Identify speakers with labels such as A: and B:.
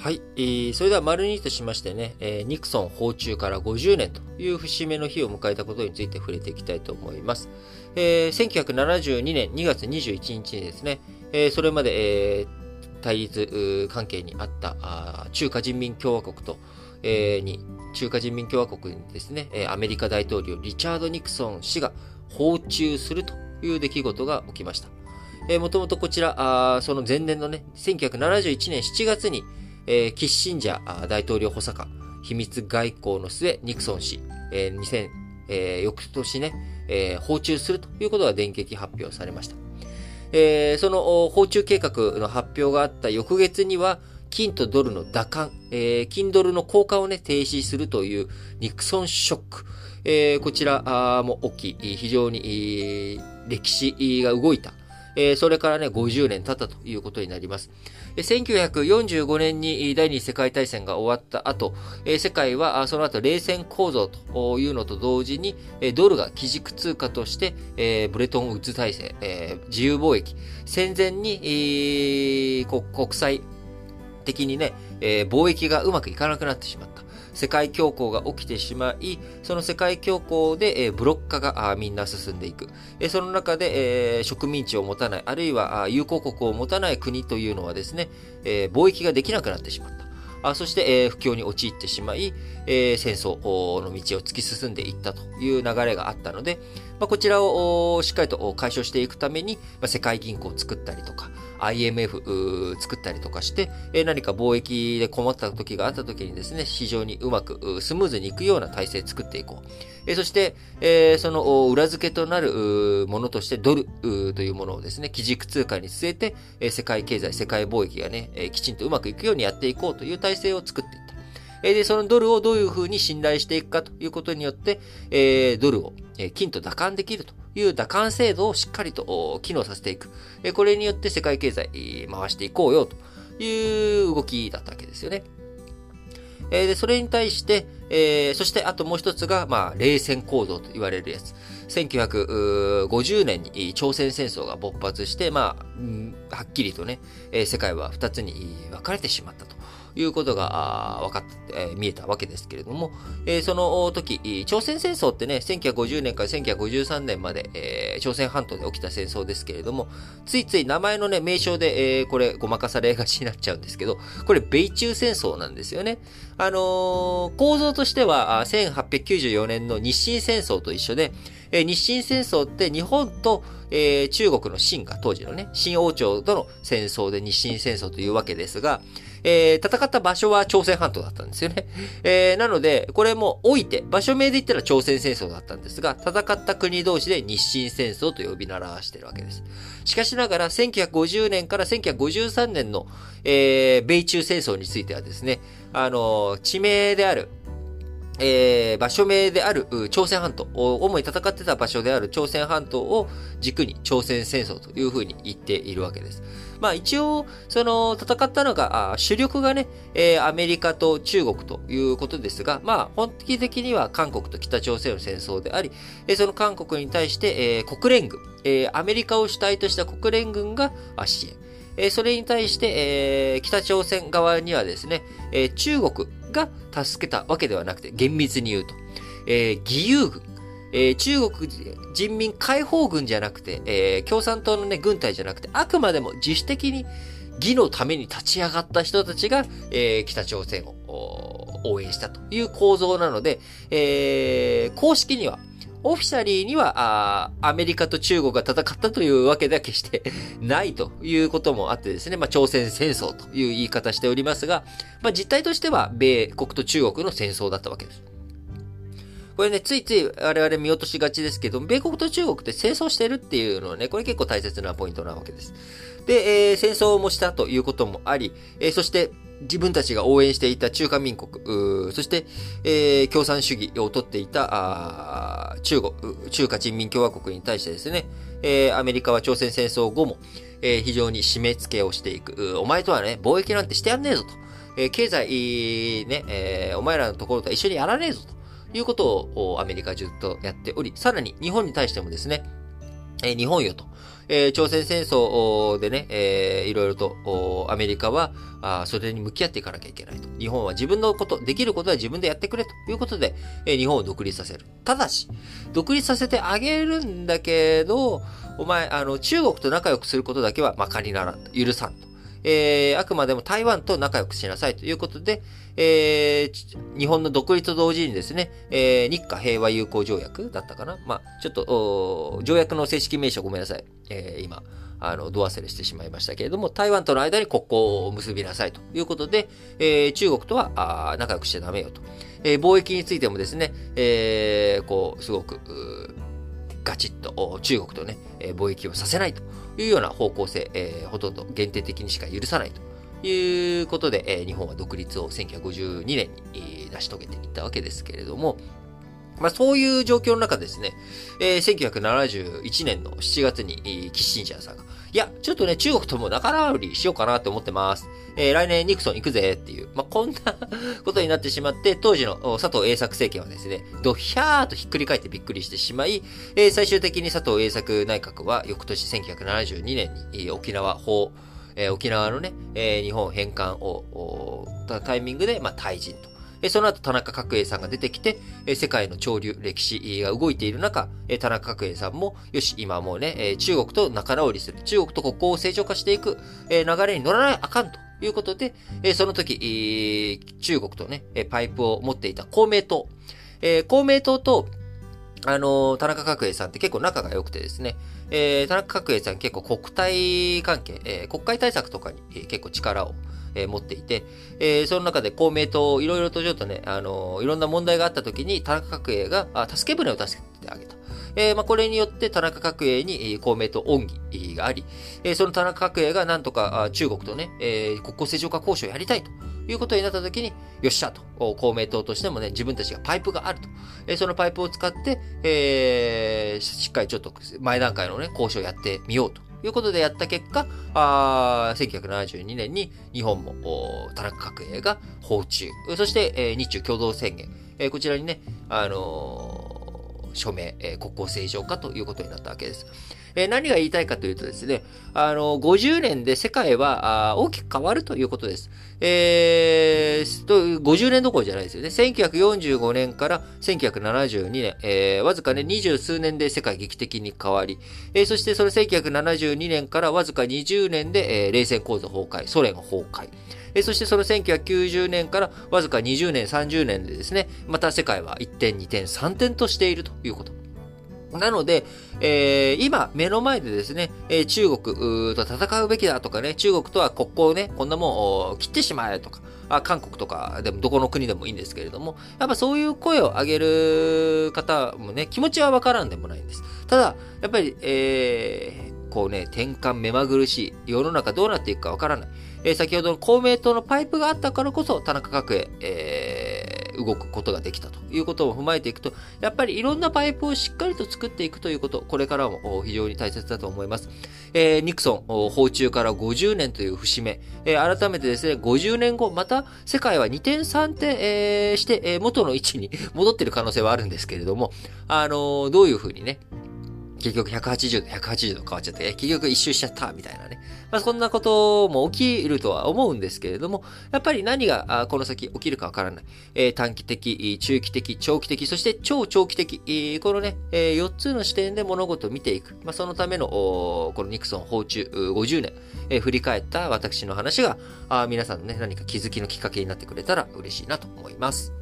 A: はい、えー、それでは丸2としましてね、えー、ニクソン訪中から50年という節目の日を迎えたことについて触れていきたいと思います。えー、1972年2月21日にですね、えー、それまで、えー、対立関係にあったあ中華人民共和国と、えー、に、中華人民共和国にですね、アメリカ大統領リチャード・ニクソン氏が訪中するという出来事が起きました。もともとこちら、あその前年のね、1971年7月に、えー、キッシンジャー大統領補佐官、秘密外交の末、ニクソン氏、えー、2000、えー、翌年ね、えー、訪中するということが電撃発表されました。えー、その訪中計画の発表があった翌月には、金とドルの打艦、えー、金ドルの交換をね、停止するというニクソンショック。えー、こちらも起きい、非常に歴史が動いたえー、それからね、50年経ったということになります。1945年に第二次世界大戦が終わった後、世界はその後冷戦構造というのと同時に、ドルが基軸通貨として、ブレトンウッズ体制、自由貿易、戦前に国際的にね、貿易がうまくいかなくなってしまった。世界恐慌が起きてしまい、その世界恐慌で、えブロック化がみんな進んでいく。えその中で、え植民地を持たない、あるいは友好国を持たない国というのはですね、え貿易ができなくなってしまった。あそして、えー、不況に陥ってしまい、えー、戦争の道を突き進んでいったという流れがあったので、まあ、こちらをしっかりと解消していくために、まあ、世界銀行を作ったりとか、IMF 作ったりとかして、何か貿易で困った時があった時にですね、非常にうまくスムーズにいくような体制を作っていこう。そして、その裏付けとなるものとしてドルというものをですね、基軸通貨に据えて、世界経済、世界貿易がね、きちんとうまくいくようにやっていこうという体制を作っていった。え、で、そのドルをどういうふうに信頼していくかということによって、え、ドルを、え、金と打艦できるという打艦制度をしっかりと機能させていく。え、これによって世界経済、回していこうよという動きだったわけですよね。え、で、それに対して、えー、そしてあともう一つが、まあ、冷戦構造と言われるやつ。1950年に朝鮮戦争が勃発して、まあ、はっきりとね、世界は二つに分かれてしまったと。いうことが分かって、えー、見えたわけですけれども、えー、その時、朝鮮戦争ってね、1950年から1953年まで、えー、朝鮮半島で起きた戦争ですけれども、ついつい名前のね、名称で、えー、これ、ごまかされがちになっちゃうんですけど、これ、米中戦争なんですよね。あのー、構造としては、1894年の日清戦争と一緒で、えー、日清戦争って日本と、えー、中国の清が当時のね、清王朝との戦争で日清戦争というわけですが、えー、戦った場所は朝鮮半島だったんですよね。えー、なので、これも置いて、場所名で言ったら朝鮮戦争だったんですが、戦った国同士で日清戦争と呼び習わしているわけです。しかしながら、1950年から1953年の、えー、米中戦争についてはですね、あの地名である、えー、場所名である朝鮮半島、主に戦ってた場所である朝鮮半島を軸に朝鮮戦争というふうに言っているわけです。まあ一応、その戦ったのが、主力がね、えー、アメリカと中国ということですが、まあ本気的には韓国と北朝鮮の戦争であり、えー、その韓国に対して、えー、国連軍、えー、アメリカを主体とした国連軍が支援。え、それに対して、えー、北朝鮮側にはですね、えー、中国が助けたわけではなくて、厳密に言うと、えー、義勇軍、えー、中国人民解放軍じゃなくて、えー、共産党のね、軍隊じゃなくて、あくまでも自主的に義のために立ち上がった人たちが、えー、北朝鮮を応援したという構造なので、えー、公式には、オフィシャリーには、アメリカと中国が戦ったというわけでは決して ないということもあってですね、まあ、朝鮮戦争という言い方しておりますが、まあ、実態としては、米国と中国の戦争だったわけです。これね、ついつい我々見落としがちですけど、米国と中国って戦争してるっていうのはね、これ結構大切なポイントなわけです。で、えー、戦争もしたということもあり、えー、そして、自分たちが応援していた中華民国、そして、えー、共産主義をとっていた中国、中華人民共和国に対してですね、えー、アメリカは朝鮮戦争後も、えー、非常に締め付けをしていく。お前とはね、貿易なんてしてやんねえぞと。え、経済、ね、え、お前らのところとは一緒にやらねえぞと。いうことをアメリカ中とやっており、さらに日本に対してもですね、え日本よと。え、朝鮮戦争でね、えー、いろいろと、アメリカは、あそれに向き合っていかなきゃいけないと。日本は自分のこと、できることは自分でやってくれということで、え、日本を独立させる。ただし、独立させてあげるんだけど、お前、あの、中国と仲良くすることだけはまかりならん。許さんと。えー、あくまでも台湾と仲良くしなさいということで、えー、日本の独立と同時にですね、えー、日華平和友好条約だったかなまあ、ちょっと、条約の正式名称ごめんなさい。えー、今、あの、度忘れしてしまいましたけれども、台湾との間に国交を結びなさいということで、えー、中国とはあ仲良くしちゃダメよと。えー、貿易についてもですね、えー、こう、すごく、ガチッと中国とね、貿易をさせないというような方向性、えー、ほとんど限定的にしか許さないということで、えー、日本は独立を1952年に成し遂げていったわけですけれども、まあそういう状況の中ですね、えー、1971年の7月に、キッシンジャーさんが、いや、ちょっとね、中国とも仲直りしようかなって思ってます。えー、来年ニクソン行くぜっていう、まあ、こんなことになってしまって、当時の佐藤栄作政権はですね、ドヒャーとひっくり返ってびっくりしてしまい、えー、最終的に佐藤栄作内閣は翌年1972年に沖縄法、えー、沖縄のね、えー、日本返還を、たタイミングで、まあ、退陣と。その後、田中角栄さんが出てきて、世界の潮流、歴史が動いている中、田中角栄さんも、よし、今もうね、中国と仲直りする、中国と国交を正常化していく流れに乗らないあかんということで、その時、中国とね、パイプを持っていた公明党、公明党と、あの、田中角栄さんって結構仲が良くてですね、えー、田中角栄さん結構国対関係、えー、国会対策とかに、えー、結構力をえー、持っていて、えー、その中で公明党、いろいろとちょっとね、あの、いろんな問題があった時に、田中角栄が、あ助け舟を助けてあげた。えー、まあ、これによって田中角栄に公明党恩義があり、えー、その田中角栄がなんとか中国とね、えー、国交正常化交渉をやりたいということになったときに、よっしゃと、公明党としてもね、自分たちがパイプがあると。え、そのパイプを使って、えー、しっかりちょっと前段階のね、交渉をやってみようということでやった結果、あ1972年に日本も田中角栄が訪中、そして、えー、日中共同宣言、えー、こちらにね、あのー、署名、えー、国交正常化ということになったわけです。えー、何が言いたいかというとですね、あの、50年で世界は大きく変わるということです。えー、50年どころじゃないですよね。1945年から1972年、えー、わずかね、二十数年で世界劇的に変わり、えー、そしてそれ1972年からわずか20年で、えー、冷戦構造崩壊、ソ連崩壊。えそしてその1990年からわずか20年、30年でですね、また世界は1点、2点、3点としているということ。なので、えー、今、目の前でですね、えー、中国と戦うべきだとかね、中国とは国交をね、こんなもん切ってしまえとか、あ韓国とかでもどこの国でもいいんですけれども、やっぱそういう声を上げる方もね、気持ちはわからんでもないんです。ただ、やっぱり、えー、こうね、転換目まぐるしい、世の中どうなっていくかわからない。えー、先ほどの公明党のパイプがあったからこそ、田中角栄、えー動くことができたということを踏まえていくと、やっぱりいろんなパイプをしっかりと作っていくということ、これからも非常に大切だと思います。えー、ニクソン、訪中から50年という節目、えー、改めてですね、50年後、また世界は2点3点、えー、して、え、元の位置に戻っている可能性はあるんですけれども、あの、どういうふうにね、結局180度、180度変わっちゃって、結局一周しちゃった、みたいなね。まあ、そんなことも起きるとは思うんですけれども、やっぱり何がこの先起きるかわからない。えー、短期的、中期的、長期的、そして超長期的、このね、えー、4つの視点で物事を見ていく。まあ、そのための、このニクソン訪中50年、えー、振り返った私の話が、あ皆さんのね、何か気づきのきっかけになってくれたら嬉しいなと思います。